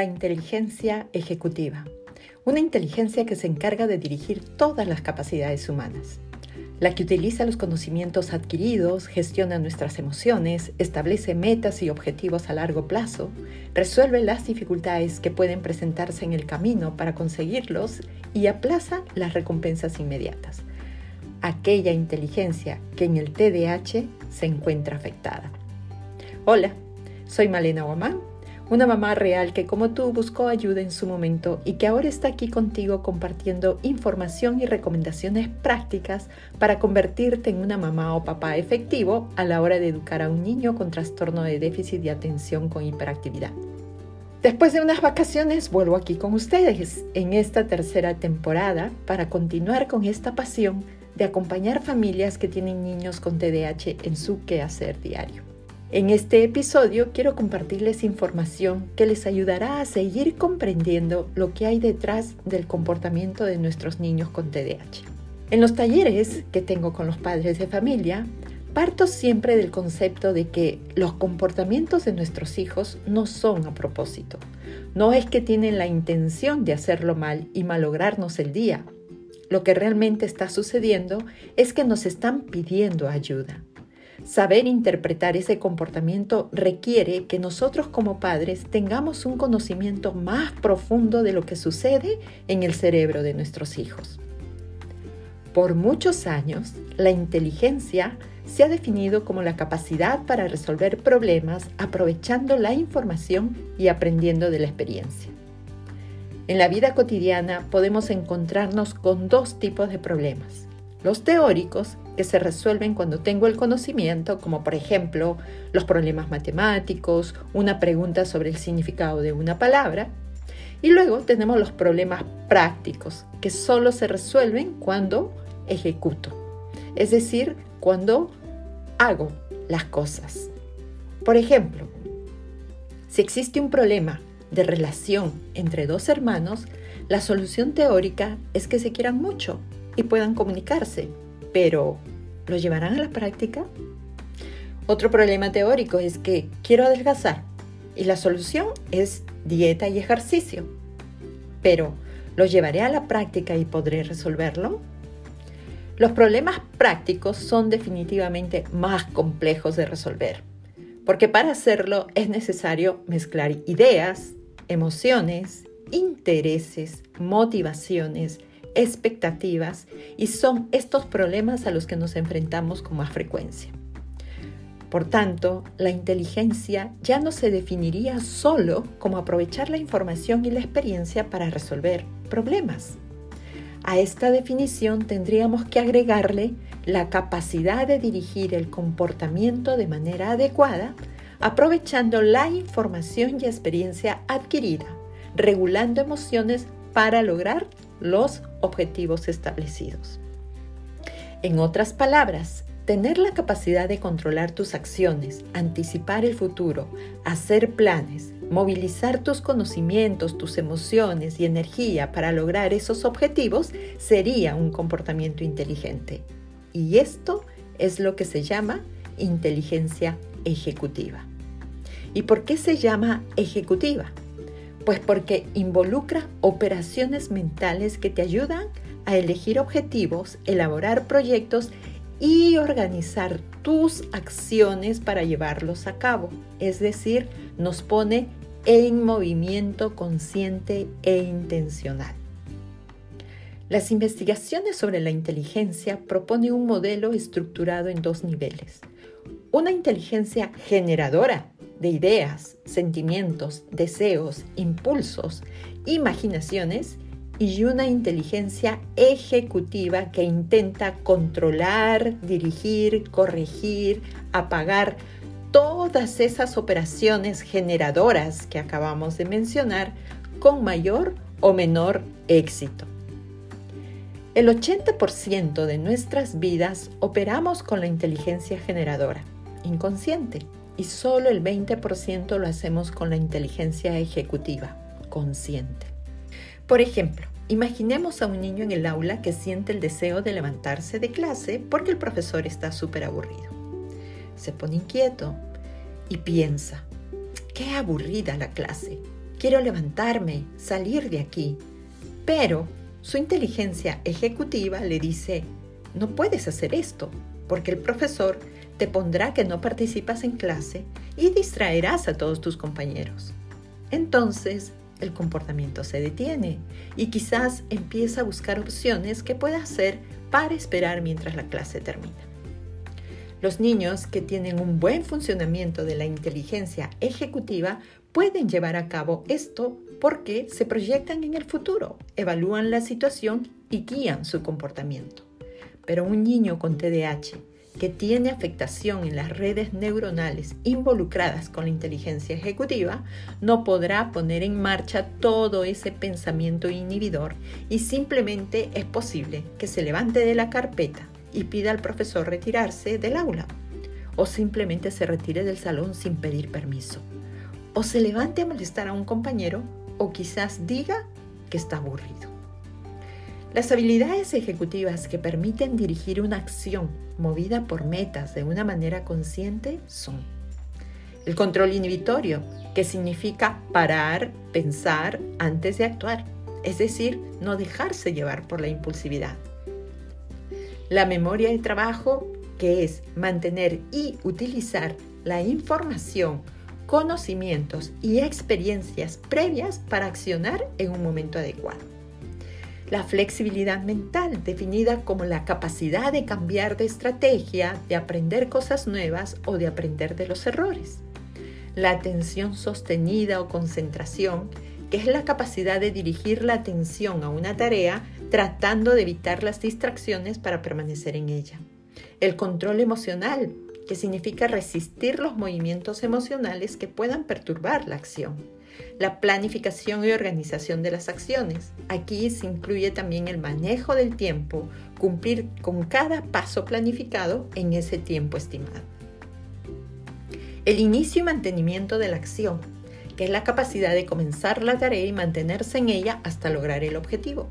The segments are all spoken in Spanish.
la inteligencia ejecutiva, una inteligencia que se encarga de dirigir todas las capacidades humanas, la que utiliza los conocimientos adquiridos, gestiona nuestras emociones, establece metas y objetivos a largo plazo, resuelve las dificultades que pueden presentarse en el camino para conseguirlos y aplaza las recompensas inmediatas. Aquella inteligencia que en el TDAH se encuentra afectada. Hola, soy Malena Guamán una mamá real que como tú buscó ayuda en su momento y que ahora está aquí contigo compartiendo información y recomendaciones prácticas para convertirte en una mamá o papá efectivo a la hora de educar a un niño con trastorno de déficit de atención con hiperactividad. Después de unas vacaciones vuelvo aquí con ustedes en esta tercera temporada para continuar con esta pasión de acompañar familias que tienen niños con TDAH en su quehacer diario. En este episodio quiero compartirles información que les ayudará a seguir comprendiendo lo que hay detrás del comportamiento de nuestros niños con TDAH. En los talleres que tengo con los padres de familia, parto siempre del concepto de que los comportamientos de nuestros hijos no son a propósito. No es que tienen la intención de hacerlo mal y malograrnos el día. Lo que realmente está sucediendo es que nos están pidiendo ayuda. Saber interpretar ese comportamiento requiere que nosotros como padres tengamos un conocimiento más profundo de lo que sucede en el cerebro de nuestros hijos. Por muchos años, la inteligencia se ha definido como la capacidad para resolver problemas aprovechando la información y aprendiendo de la experiencia. En la vida cotidiana podemos encontrarnos con dos tipos de problemas. Los teóricos que se resuelven cuando tengo el conocimiento, como por ejemplo los problemas matemáticos, una pregunta sobre el significado de una palabra. Y luego tenemos los problemas prácticos, que solo se resuelven cuando ejecuto, es decir, cuando hago las cosas. Por ejemplo, si existe un problema de relación entre dos hermanos, la solución teórica es que se quieran mucho puedan comunicarse, pero ¿lo llevarán a la práctica? Otro problema teórico es que quiero adelgazar y la solución es dieta y ejercicio, pero ¿lo llevaré a la práctica y podré resolverlo? Los problemas prácticos son definitivamente más complejos de resolver, porque para hacerlo es necesario mezclar ideas, emociones, intereses, motivaciones, expectativas y son estos problemas a los que nos enfrentamos con más frecuencia. Por tanto, la inteligencia ya no se definiría solo como aprovechar la información y la experiencia para resolver problemas. A esta definición tendríamos que agregarle la capacidad de dirigir el comportamiento de manera adecuada, aprovechando la información y experiencia adquirida, regulando emociones para lograr los objetivos establecidos. En otras palabras, tener la capacidad de controlar tus acciones, anticipar el futuro, hacer planes, movilizar tus conocimientos, tus emociones y energía para lograr esos objetivos sería un comportamiento inteligente. Y esto es lo que se llama inteligencia ejecutiva. ¿Y por qué se llama ejecutiva? Pues porque involucra operaciones mentales que te ayudan a elegir objetivos, elaborar proyectos y organizar tus acciones para llevarlos a cabo. Es decir, nos pone en movimiento consciente e intencional. Las investigaciones sobre la inteligencia proponen un modelo estructurado en dos niveles. Una inteligencia generadora, de ideas, sentimientos, deseos, impulsos, imaginaciones y una inteligencia ejecutiva que intenta controlar, dirigir, corregir, apagar todas esas operaciones generadoras que acabamos de mencionar con mayor o menor éxito. El 80% de nuestras vidas operamos con la inteligencia generadora, inconsciente y solo el 20% lo hacemos con la inteligencia ejecutiva, consciente. Por ejemplo, imaginemos a un niño en el aula que siente el deseo de levantarse de clase porque el profesor está súper aburrido. Se pone inquieto y piensa, qué aburrida la clase. quiero levantarme, salir de aquí. Pero su inteligencia ejecutiva le dice, no puedes hacer esto, porque el profesor te pondrá que no participas en clase y distraerás a todos tus compañeros. Entonces, el comportamiento se detiene y quizás empieza a buscar opciones que pueda hacer para esperar mientras la clase termina. Los niños que tienen un buen funcionamiento de la inteligencia ejecutiva pueden llevar a cabo esto porque se proyectan en el futuro, evalúan la situación y guían su comportamiento. Pero un niño con TDAH que tiene afectación en las redes neuronales involucradas con la inteligencia ejecutiva no podrá poner en marcha todo ese pensamiento inhibidor y simplemente es posible que se levante de la carpeta y pida al profesor retirarse del aula o simplemente se retire del salón sin pedir permiso o se levante a molestar a un compañero o quizás diga que está aburrido. Las habilidades ejecutivas que permiten dirigir una acción movida por metas de una manera consciente son el control inhibitorio, que significa parar, pensar antes de actuar, es decir, no dejarse llevar por la impulsividad. La memoria de trabajo, que es mantener y utilizar la información, conocimientos y experiencias previas para accionar en un momento adecuado. La flexibilidad mental, definida como la capacidad de cambiar de estrategia, de aprender cosas nuevas o de aprender de los errores. La atención sostenida o concentración, que es la capacidad de dirigir la atención a una tarea tratando de evitar las distracciones para permanecer en ella. El control emocional, que significa resistir los movimientos emocionales que puedan perturbar la acción la planificación y organización de las acciones. Aquí se incluye también el manejo del tiempo, cumplir con cada paso planificado en ese tiempo estimado. El inicio y mantenimiento de la acción, que es la capacidad de comenzar la tarea y mantenerse en ella hasta lograr el objetivo.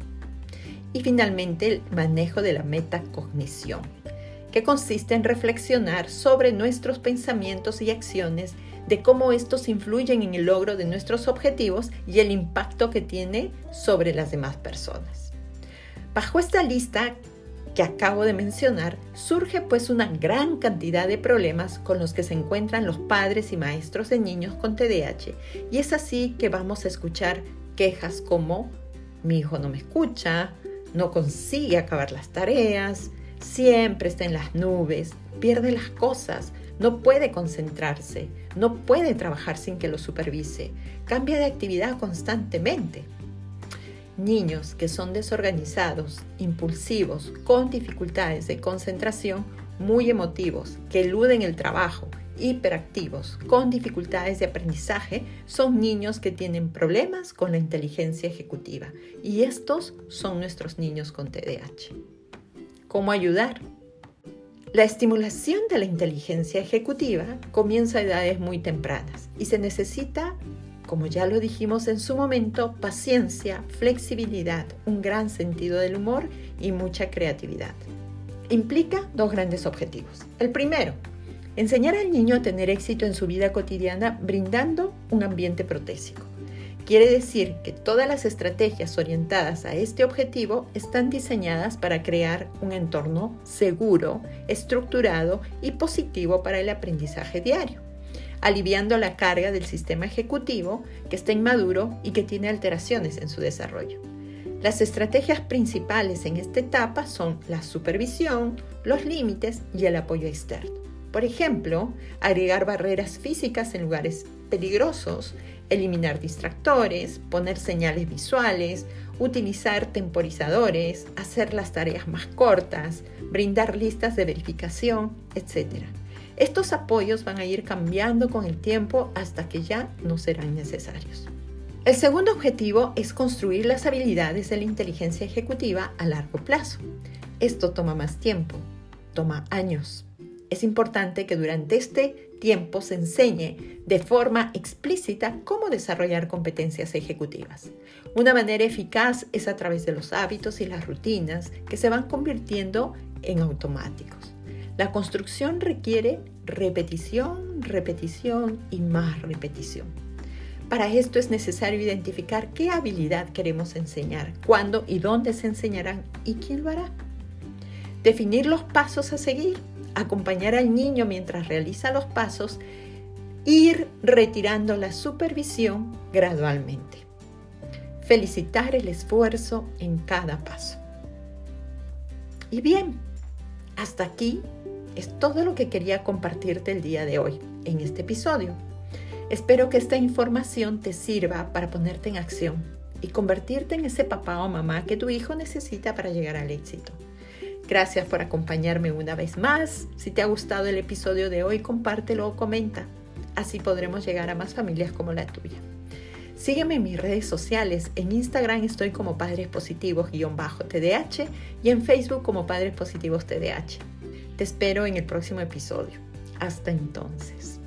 Y finalmente el manejo de la metacognición, que consiste en reflexionar sobre nuestros pensamientos y acciones de cómo estos influyen en el logro de nuestros objetivos y el impacto que tiene sobre las demás personas. Bajo esta lista que acabo de mencionar, surge pues una gran cantidad de problemas con los que se encuentran los padres y maestros de niños con TDAH y es así que vamos a escuchar quejas como mi hijo no me escucha, no consigue acabar las tareas, siempre está en las nubes, pierde las cosas, no puede concentrarse, no puede trabajar sin que lo supervise, cambia de actividad constantemente. Niños que son desorganizados, impulsivos, con dificultades de concentración, muy emotivos, que eluden el trabajo, hiperactivos, con dificultades de aprendizaje, son niños que tienen problemas con la inteligencia ejecutiva. Y estos son nuestros niños con TDAH. ¿Cómo ayudar? La estimulación de la inteligencia ejecutiva comienza a edades muy tempranas y se necesita, como ya lo dijimos en su momento, paciencia, flexibilidad, un gran sentido del humor y mucha creatividad. Implica dos grandes objetivos. El primero, enseñar al niño a tener éxito en su vida cotidiana brindando un ambiente protésico. Quiere decir que todas las estrategias orientadas a este objetivo están diseñadas para crear un entorno seguro, estructurado y positivo para el aprendizaje diario, aliviando la carga del sistema ejecutivo que está inmaduro y que tiene alteraciones en su desarrollo. Las estrategias principales en esta etapa son la supervisión, los límites y el apoyo externo. Por ejemplo, agregar barreras físicas en lugares peligrosos, eliminar distractores, poner señales visuales, utilizar temporizadores, hacer las tareas más cortas, brindar listas de verificación, etc. Estos apoyos van a ir cambiando con el tiempo hasta que ya no serán necesarios. El segundo objetivo es construir las habilidades de la inteligencia ejecutiva a largo plazo. Esto toma más tiempo, toma años. Es importante que durante este tiempo se enseñe de forma explícita cómo desarrollar competencias ejecutivas. Una manera eficaz es a través de los hábitos y las rutinas que se van convirtiendo en automáticos. La construcción requiere repetición, repetición y más repetición. Para esto es necesario identificar qué habilidad queremos enseñar, cuándo y dónde se enseñarán y quién lo hará. Definir los pasos a seguir, acompañar al niño mientras realiza los pasos, ir retirando la supervisión gradualmente. Felicitar el esfuerzo en cada paso. Y bien, hasta aquí es todo lo que quería compartirte el día de hoy en este episodio. Espero que esta información te sirva para ponerte en acción y convertirte en ese papá o mamá que tu hijo necesita para llegar al éxito. Gracias por acompañarme una vez más. Si te ha gustado el episodio de hoy, compártelo o comenta. Así podremos llegar a más familias como la tuya. Sígueme en mis redes sociales. En Instagram estoy como Padres Positivos-TDH y en Facebook como Padres Positivos TDH. Te espero en el próximo episodio. Hasta entonces.